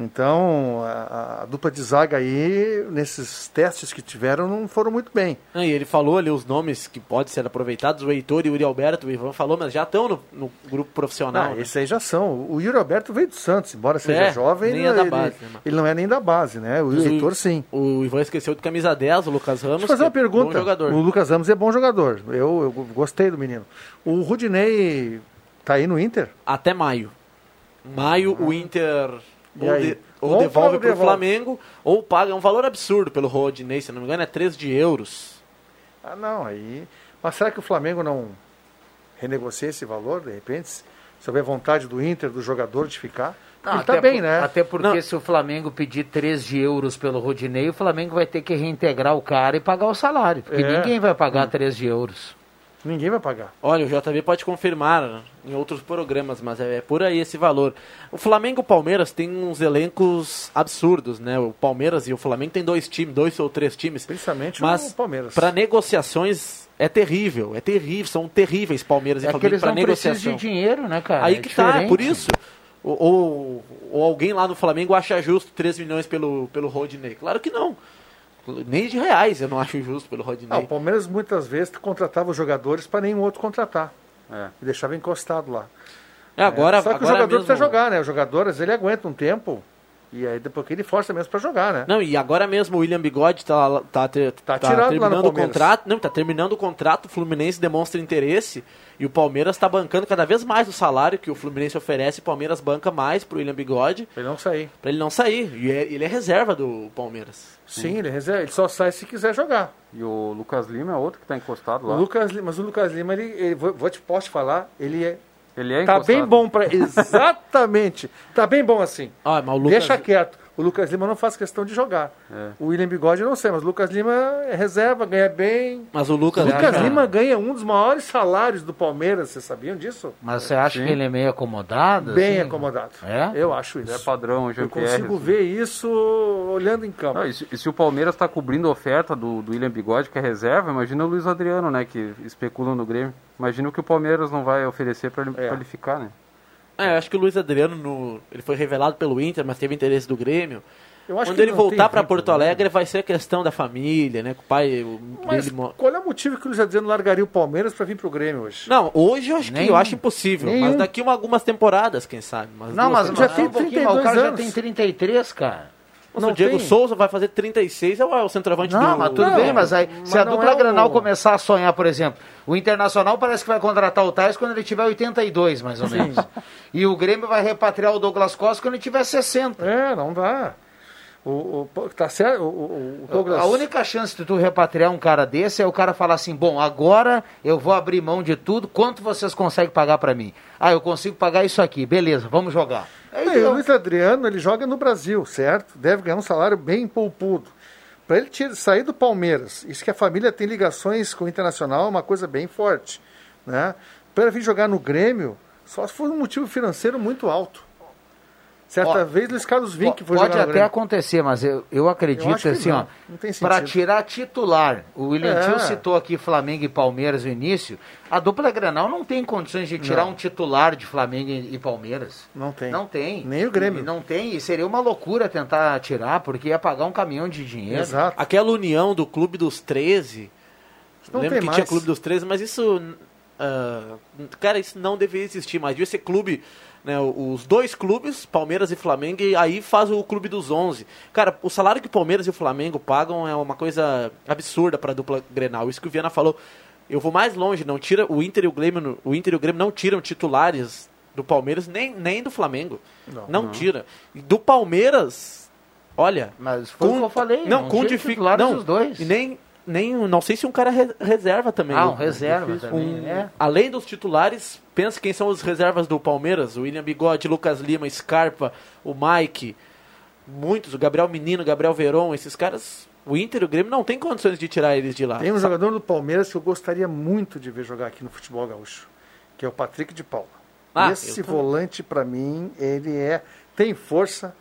Então, a, a dupla de zaga aí, nesses testes que tiveram, não foram muito bem. Ah, e ele falou ali os nomes que podem ser aproveitados, o Heitor e o Uri Alberto, o Ivan falou, mas já estão no, no grupo profissional. Ah, né? esses aí já são. O Yuri Alberto veio do Santos, embora seja É, jovem, nem ele, é da ele- base, né, Marcos? ele não é nem da base, né? O Mas o- Heitor, sim. O Ivan esqueceu de camisa 10, o Lucas Ramos. Deixa eu fazer uma é bom pergunta. jogador. O Lucas Ramos é bom jogador. Eu, eu gostei do menino. O Rudinei tá aí no Inter? Até maio. Maio o Inter ou, de- ou devolve pro devolve? Flamengo ou paga um valor absurdo pelo Rodinei, se não me engano é 3 de euros. Ah, não, aí. Mas será que o Flamengo não renegocia esse valor, de repente? Se houver vontade do Inter, do jogador de ficar? Não, ele até tá bem, por- né? Até porque se o Flamengo pedir 3 de euros pelo Rodinei, o Flamengo vai ter que reintegrar o cara e pagar o salário. Porque É. ninguém vai pagar 3 de euros. Ninguém vai pagar. Olha, o JB pode confirmar né, em outros programas, mas é por aí esse valor. O Flamengo e o Palmeiras têm uns elencos absurdos, né? O Palmeiras e o Flamengo têm dois times, dois ou três times. Principalmente mas o Palmeiras. para negociações é terrível, é terrível, são terríveis Palmeiras É e Flamengo eles para negociação. de dinheiro, né, cara? Aí É que tá, diferente. por isso. Ou, ou, ou alguém lá no Flamengo acha justo 3 milhões pelo, pelo Rodinei. Claro que não. Nem de reais eu não acho justo pelo Ah, Rodinei. o Palmeiras muitas vezes contratava os jogadores para nenhum outro contratar. É. E deixava encostado lá. É, agora, Só que agora o jogador mesmo... precisa jogar, né? O jogador, às vezes, ele aguenta um tempo e aí depois que ele força mesmo para jogar, né? Não, e agora mesmo o William Bigode tá, tá, tá, no terminando o contrato. Não, tá terminando o contrato, o Fluminense demonstra interesse e o Palmeiras tá bancando cada vez mais o salário que o Fluminense oferece, o Palmeiras banca mais pro William Bigode. Pra ele não sair. Pra ele não sair. E é- ele é reserva do Palmeiras. Sim, ele, reserva, ele só sai se quiser jogar. E o Lucas Lima é outro que está encostado lá. O Lucas, Lima- mas o Lucas Lima, ele, ele- vou, vou te, posso te falar, ele é. Ele é Tá encostado. bem bom para Exatamente. Tá bem bom assim. Ah, mas o Lucas... Deixa quieto. O Lucas Lima não faz questão de jogar. É. O William Bigode eu não sei, mas o Lucas Lima é reserva, ganha bem. Mas o Lucas... O Lucas já- Lima ganha um dos maiores salários do Palmeiras, vocês sabiam disso? Mas você acha Sim. que ele é meio acomodado? Bem assim? acomodado. É? Eu acho isso. Ele é padrão, Eu Jean-Pierre. consigo assim. ver isso olhando em campo. Não, e, se, e se o Palmeiras está cobrindo a oferta do, do William Bigode, que é reserva, imagina o Luiz Adriano, né? Que especulam no Grêmio. Imagina o que o Palmeiras não vai oferecer para ele, É. ele ficar, né? É, eu acho que o Luiz Adriano, no... ele foi revelado pelo Inter, mas teve interesse do Grêmio. Eu acho Quando que ele voltar para Porto né? Alegre, vai ser questão da família, né? Com o pai o Mas dele... qual é o motivo que o Luiz Adriano largaria o Palmeiras para vir pro Grêmio hoje? Não, hoje eu acho que eu acho impossível. Nenhum. Mas daqui uma, algumas temporadas, quem sabe. Não, mas Já tem um pouquinho, mas o 32 cara já tem 33, cara. Nossa, não o Diego tem. Souza vai fazer 36, é o, é o centroavante Não, do... mas tudo Não, bem, mas aí, mas se a dupla é o- Granal começar a sonhar, por exemplo, o Internacional parece que vai contratar o Tais quando ele tiver 82, mais ou menos. E o Grêmio vai repatriar o Douglas Costa quando ele tiver 60. É, não dá. O, o- tá certo, o, o, Douglas... A única chance de tu repatriar um cara desse é o cara falar assim: bom, agora eu vou abrir mão de tudo, quanto vocês conseguem pagar pra mim? Ah, eu consigo pagar isso aqui, beleza, vamos jogar. Aí É, deu. o Luiz Adriano, ele joga no Brasil, certo? Deve ganhar um salário bem poupudo. Para ele sair do Palmeiras, isso que a família tem ligações com o Internacional é uma coisa bem forte, né? Para vir jogar no Grêmio, só se for um motivo financeiro muito alto. Certa Ó, vez Luiz Carlos Vinck foi Pode até Grêmio. acontecer, mas eu, eu acredito Eu que assim, não, ó, para tirar titular. O William É. Tio citou aqui Flamengo e Palmeiras no início. A dupla Grenal não tem condições de tirar Não. um titular de Flamengo e, Palmeiras. Não tem. Não tem. Nem o Grêmio. E Não tem, e seria uma loucura tentar tirar, porque ia pagar um caminhão de dinheiro. Exato. Aquela união do Clube dos 13. Não lembro tem que mais. tinha Clube dos 13, mas isso. ah, cara, isso não deveria existir mais. Devia ser clube. Né, os dois clubes, Palmeiras e Flamengo, e aí faz o clube dos 11. Cara, o salário que o Palmeiras e o Flamengo pagam é uma coisa absurda para a dupla Grenal. Isso que o Viana falou. Eu vou mais longe, não tira o Inter e o Grêmio, o Inter e o Grêmio não tiram titulares do Palmeiras nem, nem do Flamengo. Não. Não, Não. tira. E do Palmeiras, olha, Mas foi o que eu falei. não, não com tira dificuldade. Não, dos dois. E nem, nem. Não sei se um cara re- reserva também. Ah, um Um- reserva um- também, é. Além dos titulares, pensa quem são os reservas do Palmeiras: o William Bigode, Lucas Lima, Scarpa, o Mike, muitos, o Gabriel Menino, Gabriel Veron, esses caras. O Inter e o Grêmio não tem condições de tirar eles de lá. Tem um jogador do Palmeiras que eu gostaria muito de ver jogar aqui no futebol gaúcho, que é o Patrick de Paula. Ah, Esse volante, para mim, ele é tem força,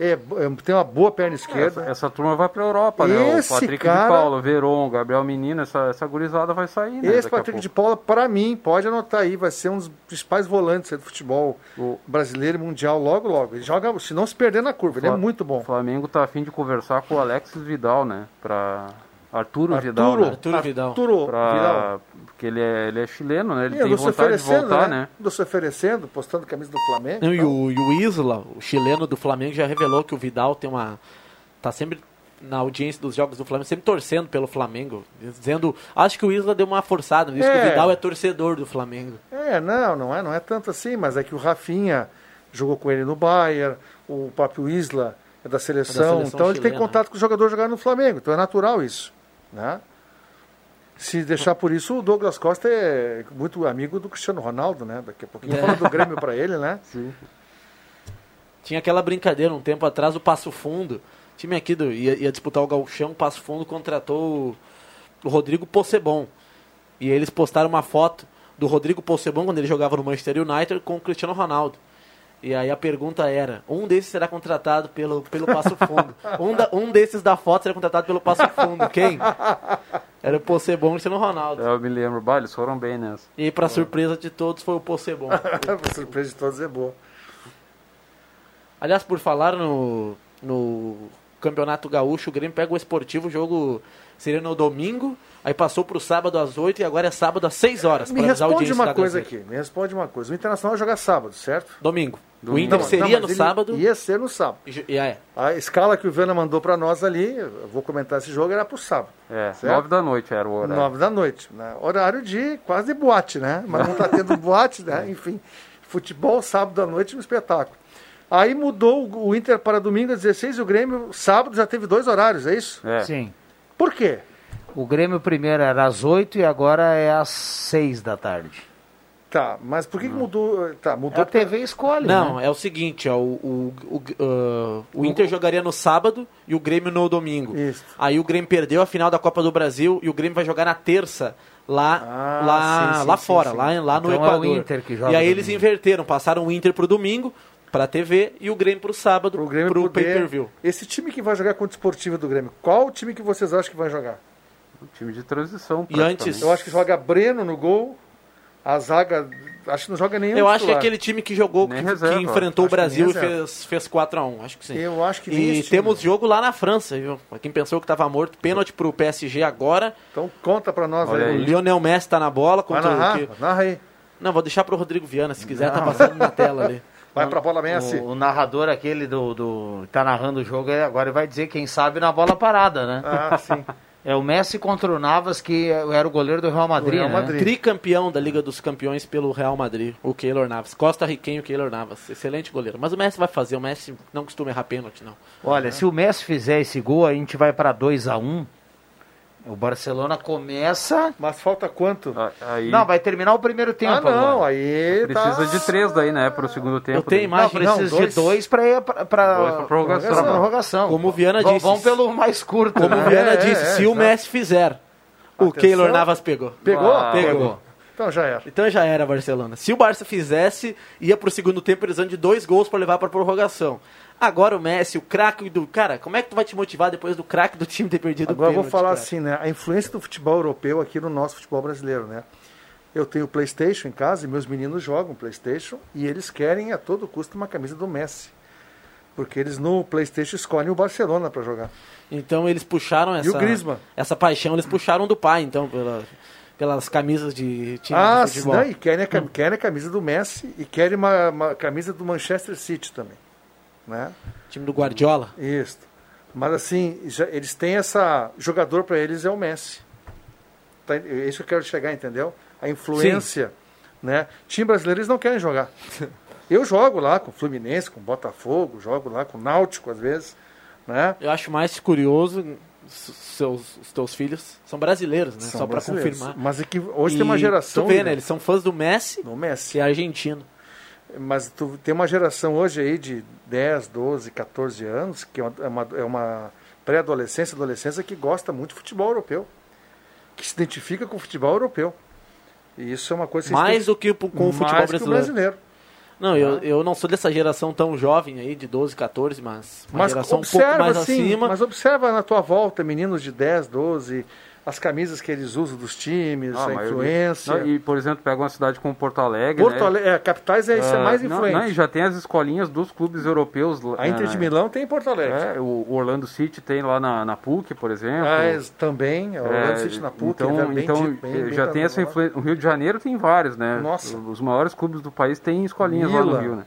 é, é- tem uma boa perna esquerda. Essa, essa turma vai pra Europa, né? Esse o Patrick cara- de Paula, Veron, Gabriel Menino, essa, essa gurizada vai sair, né? Esse a Patrick de Paula, para mim, pode anotar aí, vai ser um dos principais volantes do futebol brasileiro e mundial logo, logo. Ele joga, se não se perder na curva, ele é Fla- muito bom. O Flamengo tá afim de conversar com o Alexis Vidal, né? Pra Arturo, Arturo, Vidal, né? Arturo Vidal. Arturo Pra... Vidal. Porque ele é, ele é chileno, né? Ele E tem andou se vontade de voltar, né? né? Se oferecendo, postando camisa do Flamengo. Não, e, então. o, e o Isla, o chileno do Flamengo, já revelou que o Vidal tem uma. tá sempre na audiência dos jogos do Flamengo, sempre torcendo pelo Flamengo. Dizendo. Acho que o Isla deu uma forçada nisso, que É. o Vidal é torcedor do Flamengo. É, não, não é, não é tanto assim, mas é que o Rafinha jogou com ele no Bayern, o próprio Isla é da seleção, seleção então ele tem chilena, contato com o jogador jogar no Flamengo, então é natural isso, né? Se deixar por isso, o Douglas Costa é muito amigo do Cristiano Ronaldo, né? Daqui a pouquinho É. fala do Grêmio para ele, né? Sim. Tinha aquela brincadeira um tempo atrás, o Passo Fundo. O time aqui do, ia, ia disputar o Gauchão, o Passo Fundo contratou o, o Rodrigo Possebon. E eles postaram uma foto do Rodrigo Possebon quando ele jogava no Manchester United com o Cristiano Ronaldo. E aí a pergunta era: um desses será contratado pelo, pelo Passo Fundo? um, da- um desses da foto será contratado pelo Passo Fundo. Quem? Era o Possebon e o Cristiano Ronaldo. Eu me lembro, bah, eles foram bem nessa. E para surpresa de todos foi o Possebon. A surpresa de todos é boa. Aliás, por falar no, no Campeonato Gaúcho, o Grêmio pega o Esportivo, o jogo seria no domingo, aí passou para o sábado às 8 e agora é sábado às 6 horas. Me responde uma coisa aqui, me responde uma coisa. O Internacional vai jogar sábado, certo? Domingo. O Domingo. Inter Não, seria não, no sábado. Ia ser no sábado. E, é. A escala que o Viana mandou para nós ali, eu vou comentar esse jogo, era para o sábado. É, Certo? nove da noite era o horário. Nove da noite. Né? Horário de quase de boate, né? Mas não está tendo boate, né? Enfim, futebol sábado à noite, um espetáculo. Aí mudou o o Inter para domingo às 16 e o Grêmio sábado já teve dois horários, é isso? É. Sim. Por quê? O Grêmio primeiro era às 8 e agora é às 6 da tarde. Tá, mas por que, que mudou? Tá, mudou A TV escolhe, Não, né? é o seguinte, ó, o, o, o, ah, o Inter jogaria no sábado e o Grêmio no domingo. Isso. Aí o Grêmio perdeu a final da Copa do Brasil e o Grêmio vai jogar na terça lá, Ah, lá, sim, sim, lá sim, fora, sim. lá, lá no Então é o Equador. Inter que joga e aí eles domingo. inverteram, passaram o Inter pro domingo, pra TV, e o Grêmio pro sábado, Pro Grêmio pro poder- pay-per-view. Esse time que vai jogar contra o Esportivo do Grêmio, qual o time que vocês acham que vai jogar? Um time de transição. E antes-. Eu acho que joga Breno no gol, a zaga, acho que não joga nenhum Eu acho que é titular. aquele time que jogou, que, Nem que reserva, enfrentou o Brasil e reserva. fez, fez 4x1, acho que sim. Eu acho que E esse time. temos jogo lá na França, viu? Pra Quem pensou que tava morto, pênalti pro PSG agora. Então conta pra nós Olha aí. O. Lionel Messi tá na bola. Vai Contra o narrar? que- Narra aí. Não, vou deixar pro Rodrigo Viana, se quiser, tá passando na tela ali. Vai pra bola bem assim. O, o narrador aquele do, do tá narrando o jogo agora vai dizer quem sabe na bola parada, né? Ah, sim. É o Messi contra o Navas que era o goleiro do Real Madrid, Real né? Madrid. Tricampeão da Liga dos Campeões pelo Real Madrid, o Keylor Navas. Costa Riquenho, Keylor Navas. Excelente goleiro. Mas o Messi vai fazer, o Messi não costuma errar pênalti, não. Olha, se o Messi fizer esse gol, a gente vai para 2 a 1 O Barcelona começa. Mas falta quanto? Ah, Aí Não, vai terminar o primeiro tempo. ah, não, agora. aí precisa tá... de três daí, né? Pro segundo tempo. Eu tenho imagem. Não, precisa dois. de dois para ir para prorrogação. pra prorrogação. Como o Viana disse. Vão pelo mais curto. Como né? o Viana É, disse, é, se é, o. Messi fizer, o Atenção. Keylor Navas pegou. Pegou? Ah, Pegou. Então já era. Então já era Barcelona. Se o Barça fizesse, ia pro segundo tempo precisando de dois gols para levar pra prorrogação. Agora o Messi, o craque do. Cara, como é que tu vai te motivar depois do craque do time ter perdido Agora o eu vou falar cara? assim, né? A influência do futebol europeu aqui no nosso futebol brasileiro, né? Eu tenho PlayStation em casa e meus meninos jogam PlayStation e eles querem a todo custo uma camisa do Messi. Porque eles no PlayStation escolhem o Barcelona para jogar. Então eles puxaram essa. E o Griezmann? Essa paixão, eles puxaram do pai, então, pela- pelas camisas de time Ah, de futebol. não, e querem a, querem a camisa do Messi e querem uma, uma camisa do Manchester City também. Né? Time do Guardiola. Isso. Mas assim, já- eles têm essa. Jogador para eles é o Messi. Tá, é isso que eu quero chegar, entendeu? A influência. Né? Time brasileiro eles não querem jogar. Eu jogo lá com o Fluminense, com o Botafogo, jogo lá com o Náutico às vezes. Né? Eu acho mais curioso, seus, os teus filhos são brasileiros, né? São Só brasileiros. confirmar. Mas é que hoje tem uma E geração. Tu vê, né? Eles são fãs do Messi, do Messi. que é argentino. Mas tu tem uma geração hoje aí de 10, 12, 14 anos, que é uma, é uma, é uma pré-adolescência, adolescência, que gosta muito de futebol europeu. Que se identifica com o futebol europeu. E isso é uma coisa que Mais do que com o Mais futebol que brasileiro. brasileiro. Não, eu, eu não sou dessa geração tão jovem aí, de 12, 14, mas uma Mas geração um observa, pouco mais assim, acima. mas observa na tua volta, meninos de 10, 12, as camisas que eles usam dos times, Ah, a influência. Não, e, por exemplo, pega uma cidade como Porto Alegre. Porto né? Alegre, é, capitais é, isso é Ah, mais não, influente. Não, e já tem as escolinhas dos clubes europeus. lá, A Inter de né? Milão tem em Porto Alegre. É, o Orlando City tem lá na, na PUC, por exemplo. Ah, é, também, o Orlando É, City na PUC, Então, é bem então bem- bem já tem essa influência. O Rio de Janeiro tem vários, né? Nossa. Os maiores clubes do país têm escolinhas lá no Mila. Rio, né?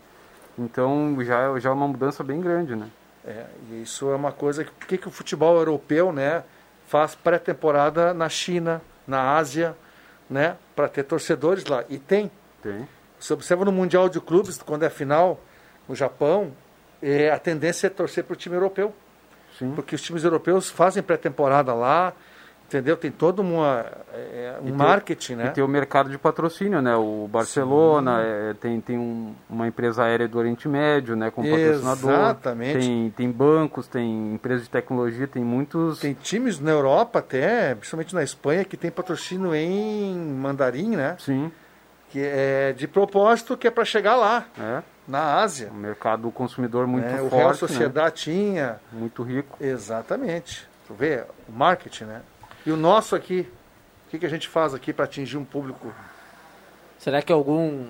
Então já, já é uma mudança bem grande, né? É, e isso é uma coisa que, por que que o futebol europeu, né, faz pré-temporada na China, na Ásia, né, para ter torcedores lá. E tem. Tem. Você observa no Mundial de Clubes, quando é final, no Japão, é, a tendência é torcer para o time europeu. Porque os times europeus fazem pré-temporada lá, entendeu? Tem todo uma, é, um E tem- marketing, né? E tem o mercado de patrocínio, né? O Barcelona é, tem, tem um- uma empresa aérea do Oriente Médio, né? Como patrocinador. Exatamente. Tem, tem bancos, tem empresas de tecnologia, tem muitos. Tem times na Europa até, principalmente na Espanha, que tem patrocínio em mandarim, né? Sim. Que é de propósito que é para chegar lá, É. na Ásia. Um mercado consumidor muito né? O forte. Real né? Sociedade tinha. Muito rico. Exatamente. Tu vê, o marketing, né? E o nosso aqui, o que, que a gente faz aqui para atingir um público? Será que algum,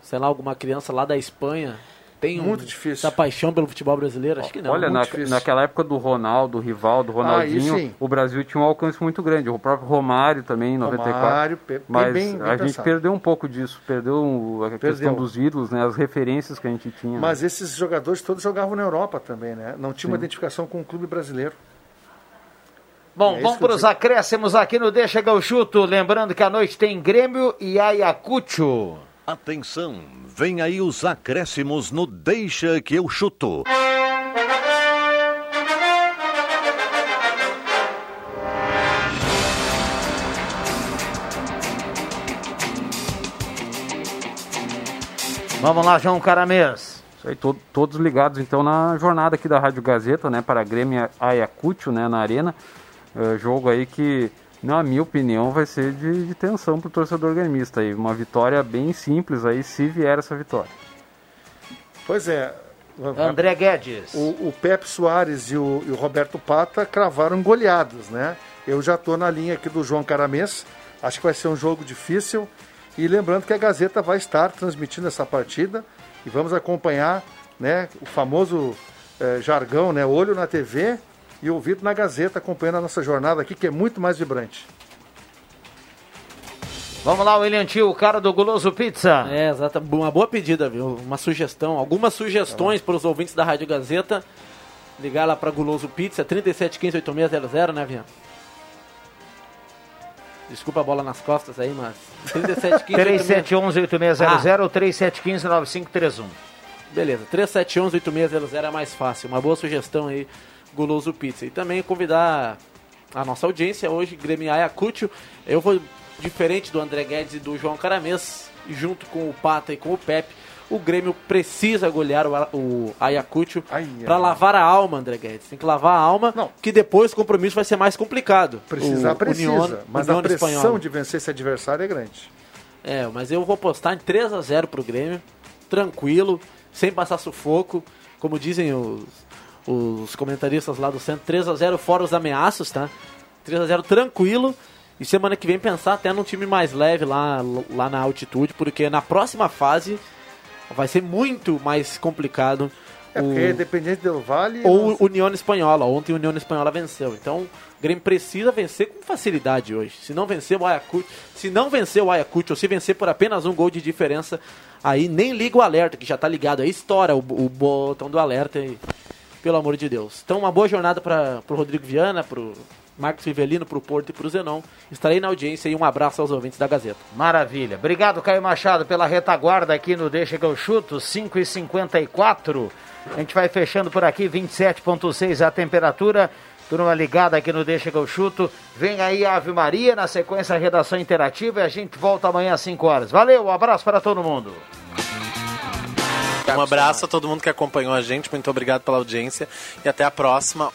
sei lá, alguma criança lá da Espanha tem um- Muito difícil. essa paixão pelo futebol brasileiro? Acho que não. Olha, na, naquela época do Ronaldo, Rivaldo, Ronaldinho, Ah, o Brasil tinha um alcance muito grande. O próprio Romário também, em 94. Romário, Mas bem- bem a gente pensado. perdeu um pouco disso. Perdeu um- a questão Perdeu. dos ídolos, né? As referências que a gente tinha. Mas esses jogadores todos jogavam na Europa também, né? Não tinha uma Sim. identificação com o clube brasileiro. Bom, É vamos para os acréscimos aqui no Deixa que eu chuto. Lembrando que à noite tem Grêmio e Ayacucho. Atenção, vem aí os acréscimos no Deixa que eu chuto. Vamos lá, João Caramês. Isso aí, to- todos ligados então na jornada aqui da Rádio Gazeta, né, para Grêmio Ayacucho, né, na Arena. É, jogo aí que, na minha opinião, vai ser de, de tensão para o torcedor gremista aí. Uma vitória bem simples aí, se vier essa vitória. Pois é. André Guedes. O, o Pepe Soares e o, e o Roberto Pata cravaram goleados, né? Eu já estou na linha aqui do João Caramês. Acho que vai ser um jogo difícil. E lembrando que a Gazeta vai estar transmitindo essa partida e vamos acompanhar né, o famoso eh, jargão, né? Olho na TV e ouvido na Gazeta, acompanhando a nossa jornada aqui, que é muito mais vibrante. Vamos lá, William Tio, o cara do Guloso Pizza. É, exato. Uma boa pedida, viu? Uma sugestão. Algumas sugestões para os ouvintes da Rádio Gazeta. Ligar lá para Guloso Pizza, 3715-8600, né, Vian? Desculpa a bola nas costas aí, mas. 3715 3711-8600 ou 3715-9531. Beleza, 3711-8600 é mais fácil. Uma boa sugestão aí, Guloso Pizza. E também convidar a nossa audiência hoje, Grêmio Ayacucho. Eu vou, diferente do André Guedes e do João Caramês, junto com o Pata e com o Pepe, o Grêmio precisa golear o, o Ayacucho para lavar a alma, André Guedes. Tem que lavar a alma, que depois o compromisso vai ser mais complicado. Precisar precisa, Union- mas a pressão Espanhola. de vencer esse adversário é grande. É, mas eu vou postar em 3 a 0 pro Grêmio, tranquilo, sem passar sufoco, como dizem os, os comentaristas lá do centro, 3 a 0 fora os ameaços, tá? 3 a 0 tranquilo. E semana que vem pensar até num time mais leve lá, lá na altitude, porque na próxima fase vai ser muito mais complicado. É porque Independente del Vale. Ou o União Espanhola. Ontem o União Espanhola venceu. Então o Grêmio precisa vencer com facilidade hoje. Se não vencer o Ayacucho, se não vencer o Ayacucho, ou se vencer por apenas um gol de diferença, aí nem liga o alerta, que já tá ligado. Aí estoura o, o botão do alerta e. Pelo amor de Deus. Então, uma boa jornada para o Rodrigo Viana, para o Marcos Rivelino, para o Porto e para o Zenon. Estarei na audiência e um abraço aos ouvintes da Gazeta. Maravilha. Obrigado, Caio Machado, pela retaguarda aqui no Deixa que eu chuto, 5 e 54 A gente vai fechando por aqui, 27,6 a temperatura. Turma ligada aqui no Deixa que eu chuto. Vem aí a Ave Maria, na sequência a redação interativa e a gente volta amanhã às 5 horas. Valeu, um abraço para todo mundo. Um abraço a todo mundo que acompanhou a gente, muito obrigado pela audiência. E até a próxima.